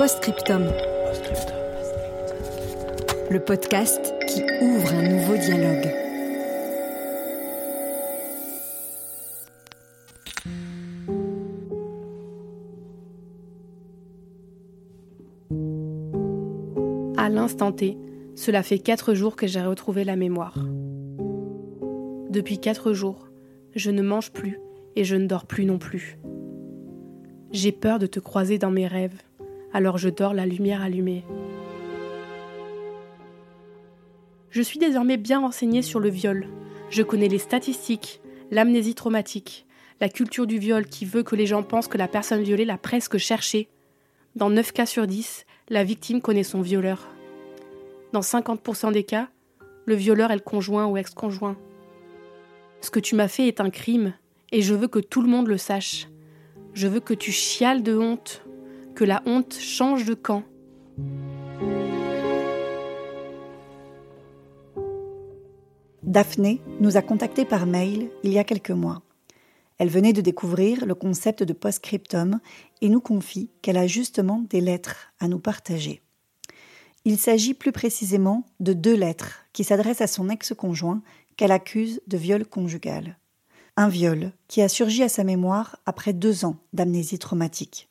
Postscriptum. Le podcast qui ouvre un nouveau dialogue. À l'instant T, cela fait quatre jours que j'ai retrouvé la mémoire. Depuis quatre jours, je ne mange plus et je ne dors plus non plus. J'ai peur de te croiser dans mes rêves, alors je dors la lumière allumée. Je suis désormais bien renseignée sur le viol. Je connais les statistiques, l'amnésie traumatique, la culture du viol qui veut que les gens pensent que la personne violée l'a presque cherché. Dans 9 cas sur 10, la victime connaît son violeur. Dans 50% des cas, le violeur est le conjoint ou ex-conjoint. Ce que tu m'as fait est un crime, et je veux que tout le monde le sache. Je veux que tu chiales de honte, que la honte change de camp. Daphné nous a contactés par mail il y a quelques mois. Elle venait de découvrir le concept de postscriptum et nous confie qu'elle a justement des lettres à nous partager. Il s'agit plus précisément de deux lettres qui s'adressent à son ex-conjoint qu'elle accuse de viol conjugal. Un viol qui a surgi à sa mémoire après deux ans d'amnésie traumatique.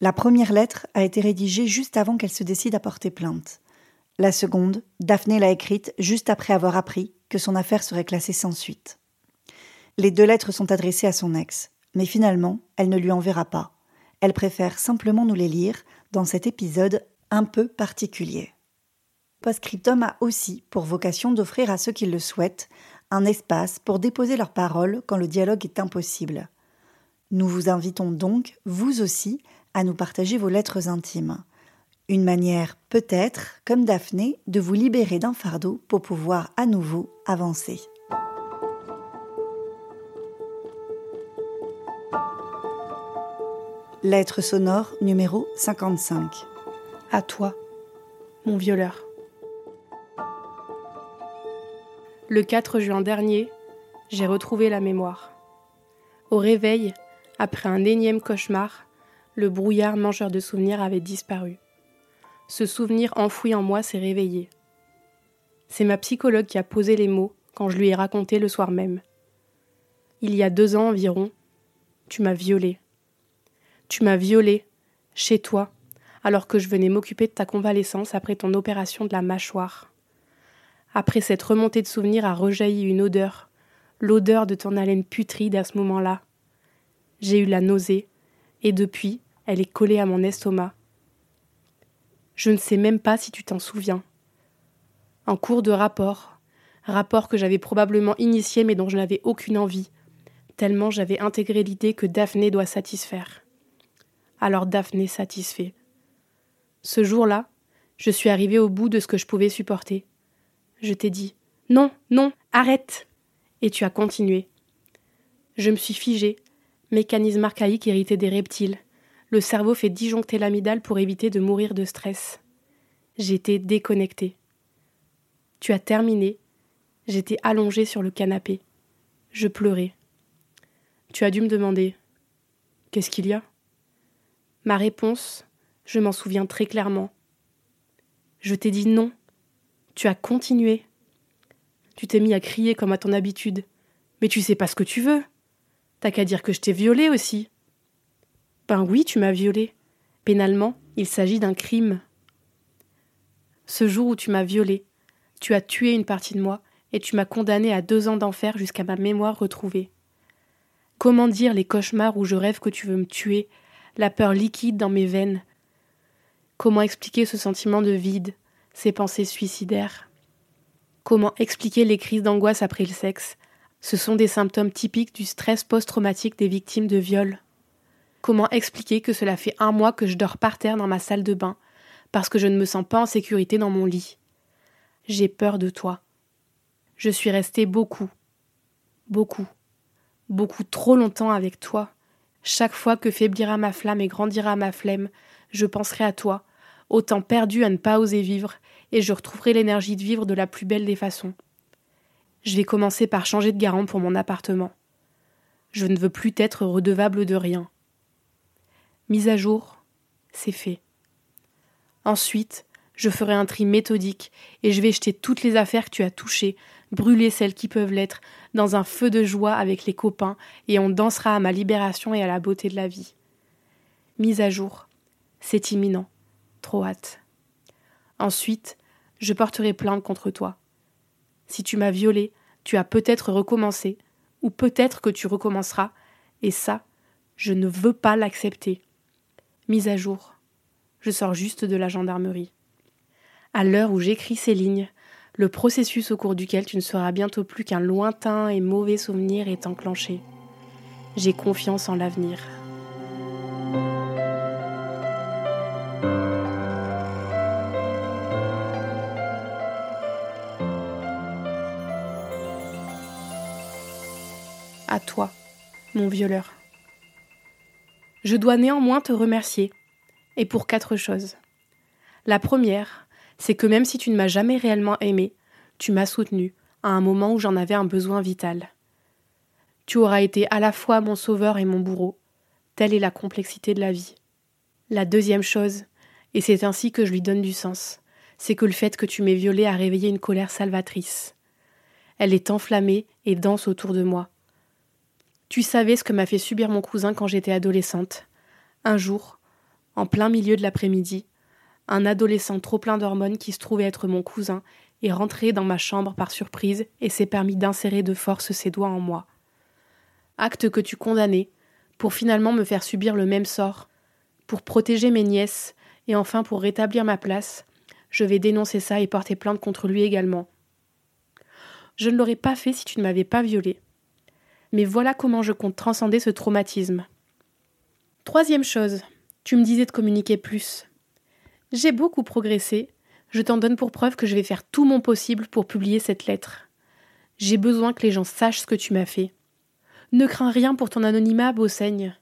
La première lettre a été rédigée juste avant qu'elle se décide à porter plainte. La seconde, Daphné l'a écrite juste après avoir appris que son affaire serait classée sans suite. Les deux lettres sont adressées à son ex, mais finalement, elle ne lui enverra pas. Elle préfère simplement nous les lire dans cet épisode un peu particulier. Postscriptum a aussi pour vocation d'offrir à ceux qui le souhaitent un espace pour déposer leurs paroles quand le dialogue est impossible. Nous vous invitons donc, vous aussi, à nous partager vos lettres intimes. Une manière, peut-être, comme Daphné, de vous libérer d'un fardeau pour pouvoir à nouveau avancer. Lettre sonore numéro 55. À toi, mon violeur. Le 4 juin dernier, j'ai retrouvé la mémoire. Au réveil, après un énième cauchemar, le brouillard mangeur de souvenirs avait disparu. Ce souvenir enfoui en moi s'est réveillé. C'est ma psychologue qui a posé les mots quand je lui ai raconté le soir même. Il y a deux ans environ, tu m'as violée. Tu m'as violée, chez toi, alors que je venais m'occuper de ta convalescence après ton opération de la mâchoire. Après cette remontée de souvenirs a rejailli une odeur, l'odeur de ton haleine putride à ce moment-là. J'ai eu la nausée, et depuis, elle est collée à mon estomac. Je ne sais même pas si tu t'en souviens. En cours de rapport, rapport que j'avais probablement initié mais dont je n'avais aucune envie, tellement j'avais intégré l'idée que Daphné doit satisfaire. Alors Daphné satisfait. Ce jour-là, je suis arrivée au bout de ce que je pouvais supporter. Je t'ai dit Non, non, arrête Et tu as continué. Je me suis figée, mécanisme archaïque hérité des reptiles. Le cerveau fait disjoncter l'amidale pour éviter de mourir de stress. J'étais déconnectée. Tu as terminé. J'étais allongée sur le canapé. Je pleurais. Tu as dû me demander Qu'est-ce qu'il y a? Ma réponse, je m'en souviens très clairement. Je t'ai dit non. Tu as continué. Tu t'es mis à crier comme à ton habitude. Mais tu sais pas ce que tu veux. T'as qu'à dire que je t'ai violé aussi. Ben oui, tu m'as violé. Pénalement, il s'agit d'un crime. Ce jour où tu m'as violé, tu as tué une partie de moi et tu m'as condamné à deux ans d'enfer jusqu'à ma mémoire retrouvée. Comment dire les cauchemars où je rêve que tu veux me tuer, la peur liquide dans mes veines? Comment expliquer ce sentiment de vide, ces pensées suicidaires Comment expliquer les crises d'angoisse après le sexe? Ce sont des symptômes typiques du stress post-traumatique des victimes de viol. Comment expliquer que cela fait un mois que je dors par terre dans ma salle de bain parce que je ne me sens pas en sécurité dans mon lit? J'ai peur de toi. Je suis restée beaucoup, beaucoup, beaucoup trop longtemps avec toi. Chaque fois que faiblira ma flamme et grandira ma flemme, je penserai à toi, autant perdu à ne pas oser vivre, et je retrouverai l'énergie de vivre de la plus belle des façons. Je vais commencer par changer de garant pour mon appartement. Je ne veux plus être redevable de rien. Mise à jour, c'est fait. Ensuite, je ferai un tri méthodique et je vais jeter toutes les affaires que tu as touchées, brûler celles qui peuvent l'être, dans un feu de joie avec les copains, et on dansera à ma libération et à la beauté de la vie. Mise à jour, c'est imminent, hâte. Ensuite, je porterai plainte contre toi. Si tu m'as violé, tu as peut-être recommencé, ou peut-être que tu recommenceras, et ça, je ne veux pas l'accepter. Mise à jour. Je sors juste de la gendarmerie. À l'heure où j'écris ces lignes, le processus au cours duquel tu ne seras bientôt plus qu'un lointain et mauvais souvenir est enclenché. J'ai confiance en l'avenir. Toi, mon violeur. Je dois néanmoins te remercier, et pour quatre choses. La première, c'est que même si tu ne m'as jamais réellement aimé, tu m'as soutenu à un moment où j'en avais un besoin vital. Tu auras été à la fois mon sauveur et mon bourreau. Telle est la complexité de la vie. La deuxième chose, et c'est ainsi que je lui donne du sens, c'est que le fait que tu m'aies violée a réveillé une colère salvatrice. Elle est enflammée et danse autour de moi. Tu savais ce que m'a fait subir mon cousin quand j'étais adolescente. Un jour, en plein milieu de l'après-midi, un adolescent trop plein d'hormones qui se trouvait être mon cousin est rentré dans ma chambre par surprise et s'est permis d'insérer de force ses doigts en moi. Acte que tu condamnais, pour finalement me faire subir le même sort, pour protéger mes nièces, et enfin pour rétablir ma place, je vais dénoncer ça et porter plainte contre lui également. Je ne l'aurais pas fait si tu ne m'avais pas violée. Mais voilà comment je compte transcender ce traumatisme. Troisième chose, tu me disais de communiquer plus. J'ai beaucoup progressé. Je t'en donne pour preuve que je vais faire tout mon possible pour publier cette lettre. J'ai besoin que les gens sachent ce que tu m'as fait. Ne crains rien pour ton anonymat, Beauseigne.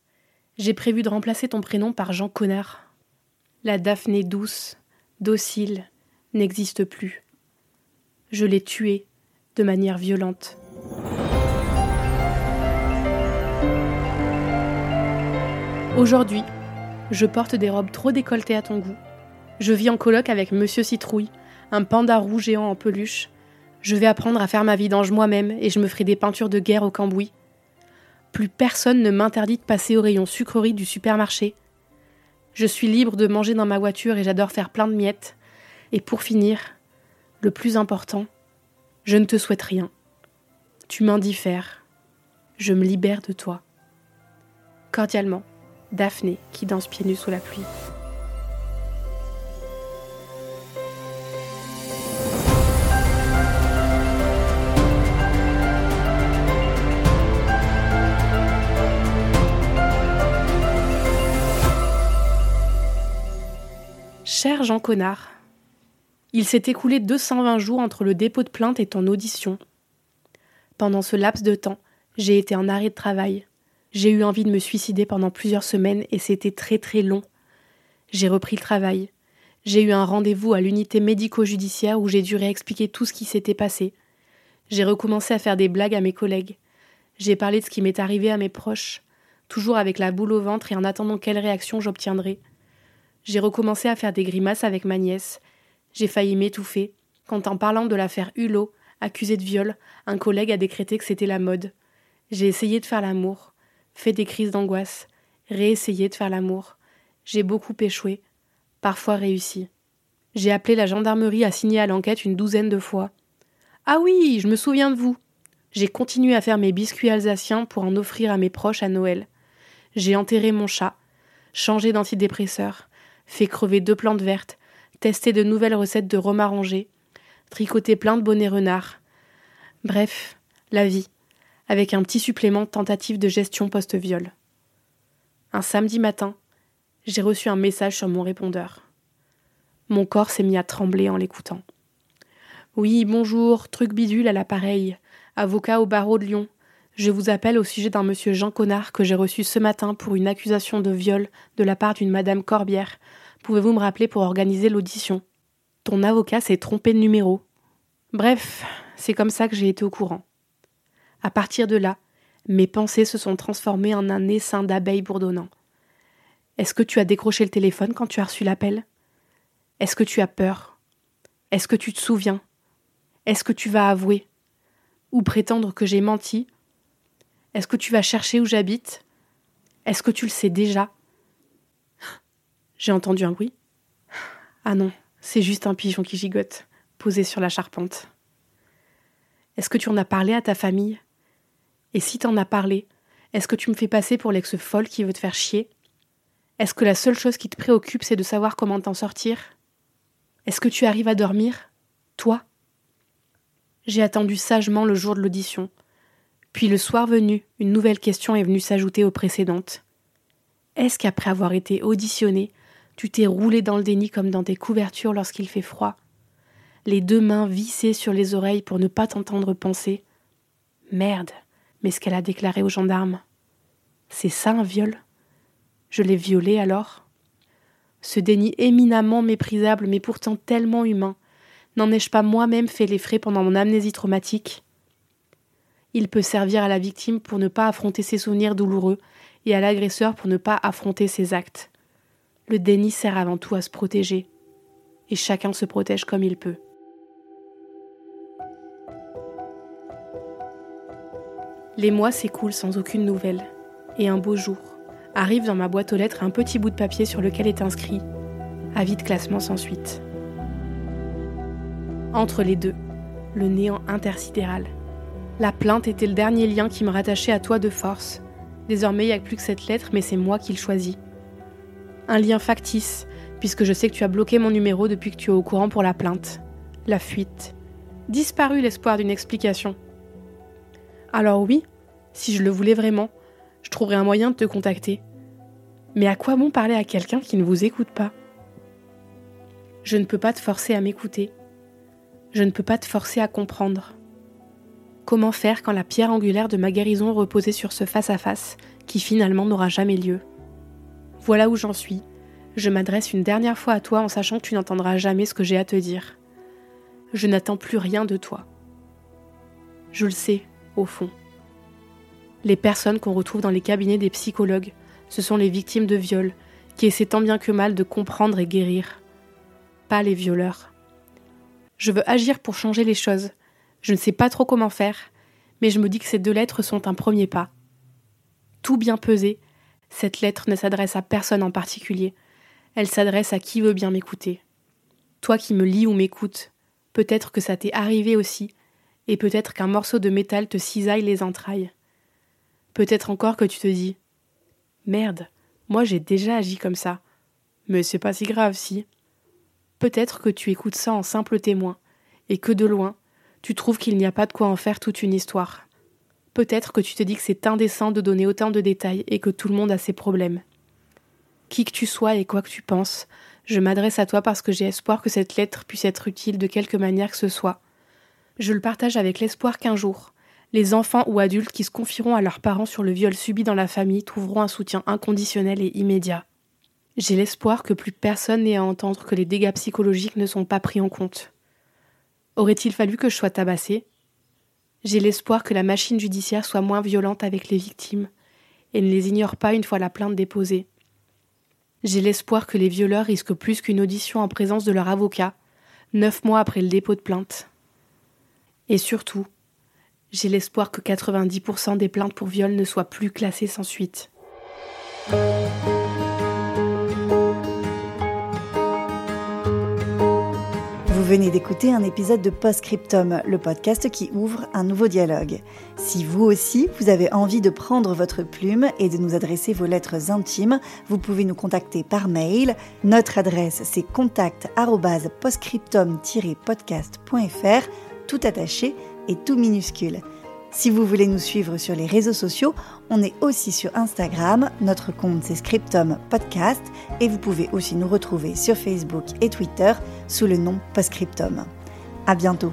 J'ai prévu de remplacer ton prénom par Jean Connard. La Daphné douce, docile, n'existe plus. Je l'ai tuée de manière violente. Aujourd'hui, je porte des robes trop décolletées à ton goût. Je vis en coloc avec Monsieur Citrouille, un panda roux géant en peluche. Je vais apprendre à faire ma vidange moi-même et je me ferai des peintures de guerre au cambouis. Plus personne ne m'interdit de passer au rayon sucrerie du supermarché. Je suis libre de manger dans ma voiture et j'adore faire plein de miettes. Et pour finir, le plus important, je ne te souhaite rien. Tu m'indiffères. Je me libère de toi. Cordialement, Daphné qui danse pieds nus sous la pluie. Cher Jean Connard, il s'est écoulé 220 jours entre le dépôt de plainte et ton audition. Pendant ce laps de temps, j'ai été en arrêt de travail. J'ai eu envie de me suicider pendant plusieurs semaines et c'était très très long. J'ai repris le travail. J'ai eu un rendez-vous à l'unité médico-judiciaire où j'ai dû réexpliquer tout ce qui s'était passé. J'ai recommencé à faire des blagues à mes collègues. J'ai parlé de ce qui m'est arrivé à mes proches, toujours avec la boule au ventre et en attendant quelle réaction j'obtiendrais. J'ai recommencé à faire des grimaces avec ma nièce. J'ai failli m'étouffer quand, en parlant de l'affaire Hulot, accusée de viol, un collègue a décrété que c'était la mode. J'ai essayé de faire l'amour, fait des crises d'angoisse, réessayé de faire l'amour. J'ai beaucoup échoué, parfois réussi. J'ai appelé la gendarmerie à signer à l'enquête une douzaine de fois. Ah oui, je me souviens de vous. J'ai continué à faire mes biscuits alsaciens pour en offrir à mes proches à Noël. J'ai enterré mon chat, changé d'antidépresseur, fait crever deux plantes vertes, testé de nouvelles recettes de rhum arrangé. tricoter plein de bonnets renards. Bref, la vie, avec un petit supplément tentative de gestion post-viol. Un samedi matin, j'ai reçu un message sur mon répondeur. Mon corps s'est mis à trembler en l'écoutant. Oui, bonjour, truc bidule à l'appareil, avocat au barreau de Lyon. Je vous appelle au sujet d'un monsieur Jean Connard que j'ai reçu ce matin pour une accusation de viol de la part d'une madame Corbière. Pouvez-vous me rappeler pour organiser l'audition? Ton avocat s'est trompé de numéro. Bref, c'est comme ça que j'ai été au courant. À partir de là, mes pensées se sont transformées en un essaim d'abeilles bourdonnant. Est-ce que tu as décroché le téléphone quand tu as reçu l'appel? Est-ce que tu as peur? Est-ce que tu te souviens? Est-ce que tu vas avouer? Ou prétendre que j'ai menti? Est-ce que tu vas chercher où j'habite? Est-ce que tu le sais déjà? J'ai entendu un bruit. Ah non, c'est juste un pigeon qui gigote, posé sur la charpente. Est-ce que tu en as parlé à ta famille? Et si t'en as parlé, est-ce que tu me fais passer pour l'ex folle qui veut te faire chier? Est-ce que la seule chose qui te préoccupe, c'est de savoir comment t'en sortir? Est-ce que tu arrives à dormir? Toi? J'ai attendu sagement le jour de l'audition. Puis le soir venu, une nouvelle question est venue s'ajouter aux précédentes. Est-ce qu'après avoir été auditionné, tu t'es roulé dans le déni comme dans tes couvertures lorsqu'il fait froid? Les deux mains vissées sur les oreilles pour ne pas t'entendre penser. Merde, mais ce qu'elle a déclaré aux gendarmes. C'est ça un viol? Je l'ai violé alors? Ce déni éminemment méprisable, mais pourtant tellement humain, n'en ai-je pas moi-même fait les frais pendant mon amnésie traumatique? Il peut servir à la victime pour ne pas affronter ses souvenirs douloureux et à l'agresseur pour ne pas affronter ses actes. Le déni sert avant tout à se protéger, et chacun se protège comme il peut. Les mois s'écoulent sans aucune nouvelle, et un beau jour, arrive dans ma boîte aux lettres un petit bout de papier sur lequel est inscrit Avis de classement sans suite. Entre les deux, le néant intersidéral. La plainte était le dernier lien qui me rattachait à toi de force. Désormais, il n'y a plus que cette lettre, mais c'est moi qui le choisis. Un lien factice, puisque je sais que tu as bloqué mon numéro depuis que tu es au courant pour la plainte. La fuite. Disparu l'espoir d'une explication. Alors oui, si je le voulais vraiment, je trouverai un moyen de te contacter. Mais à quoi bon parler à quelqu'un qui ne vous écoute pas? Je ne peux pas te forcer à m'écouter. Je ne peux pas te forcer à comprendre. Comment faire quand la pierre angulaire de ma guérison reposait sur ce face-à-face qui finalement n'aura jamais lieu? Voilà où j'en suis. Je m'adresse une dernière fois à toi en sachant que tu n'entendras jamais ce que j'ai à te dire. Je n'attends plus rien de toi. Je le sais, au fond. Les personnes qu'on retrouve dans les cabinets des psychologues, ce sont les victimes de viol, qui essaient tant bien que mal de comprendre et guérir. Pas les violeurs. Je veux agir pour changer les choses. Je ne sais pas trop comment faire, mais je me dis que ces deux lettres sont un premier pas. Tout bien pesé, cette lettre ne s'adresse à personne en particulier. Elle s'adresse à qui veut bien m'écouter. Toi qui me lis ou m'écoutes, peut-être que ça t'est arrivé aussi, et peut-être qu'un morceau de métal te cisaille les entrailles. Peut-être encore que tu te dis Merde, moi j'ai déjà agi comme ça. Mais c'est pas si grave si. Peut-être que tu écoutes ça en simple témoin, et que de loin, tu trouves qu'il n'y a pas de quoi en faire toute une histoire. Peut-être que tu te dis que c'est indécent de donner autant de détails et que tout le monde a ses problèmes. Qui que tu sois et quoi que tu penses, je m'adresse à toi parce que j'ai espoir que cette lettre puisse être utile de quelque manière que ce soit. Je le partage avec l'espoir qu'un jour, les enfants ou adultes qui se confieront à leurs parents sur le viol subi dans la famille trouveront un soutien inconditionnel et immédiat. J'ai l'espoir que plus personne n'ait à entendre que les dégâts psychologiques ne sont pas pris en compte. Aurait-il fallu que je sois tabassée? J'ai l'espoir que la machine judiciaire soit moins violente avec les victimes et ne les ignore pas une fois la plainte déposée. J'ai l'espoir que les violeurs risquent plus qu'une audition en présence de leur avocat, neuf mois après le dépôt de plainte. Et surtout, j'ai l'espoir que 90% des plaintes pour viol ne soient plus classées sans suite. Vous venez d'écouter un épisode de Postscriptum, le podcast qui ouvre un nouveau dialogue. Si vous aussi, vous avez envie de prendre votre plume et de nous adresser vos lettres intimes, vous pouvez nous contacter par mail. Notre adresse, c'est contact@postscriptum-podcast.fr, tout attaché et tout minuscule. Si vous voulez nous suivre sur les réseaux sociaux, on est aussi sur Instagram. Notre compte c'est Scriptum Podcast et vous pouvez aussi nous retrouver sur Facebook et Twitter sous le nom Postscriptum. À bientôt.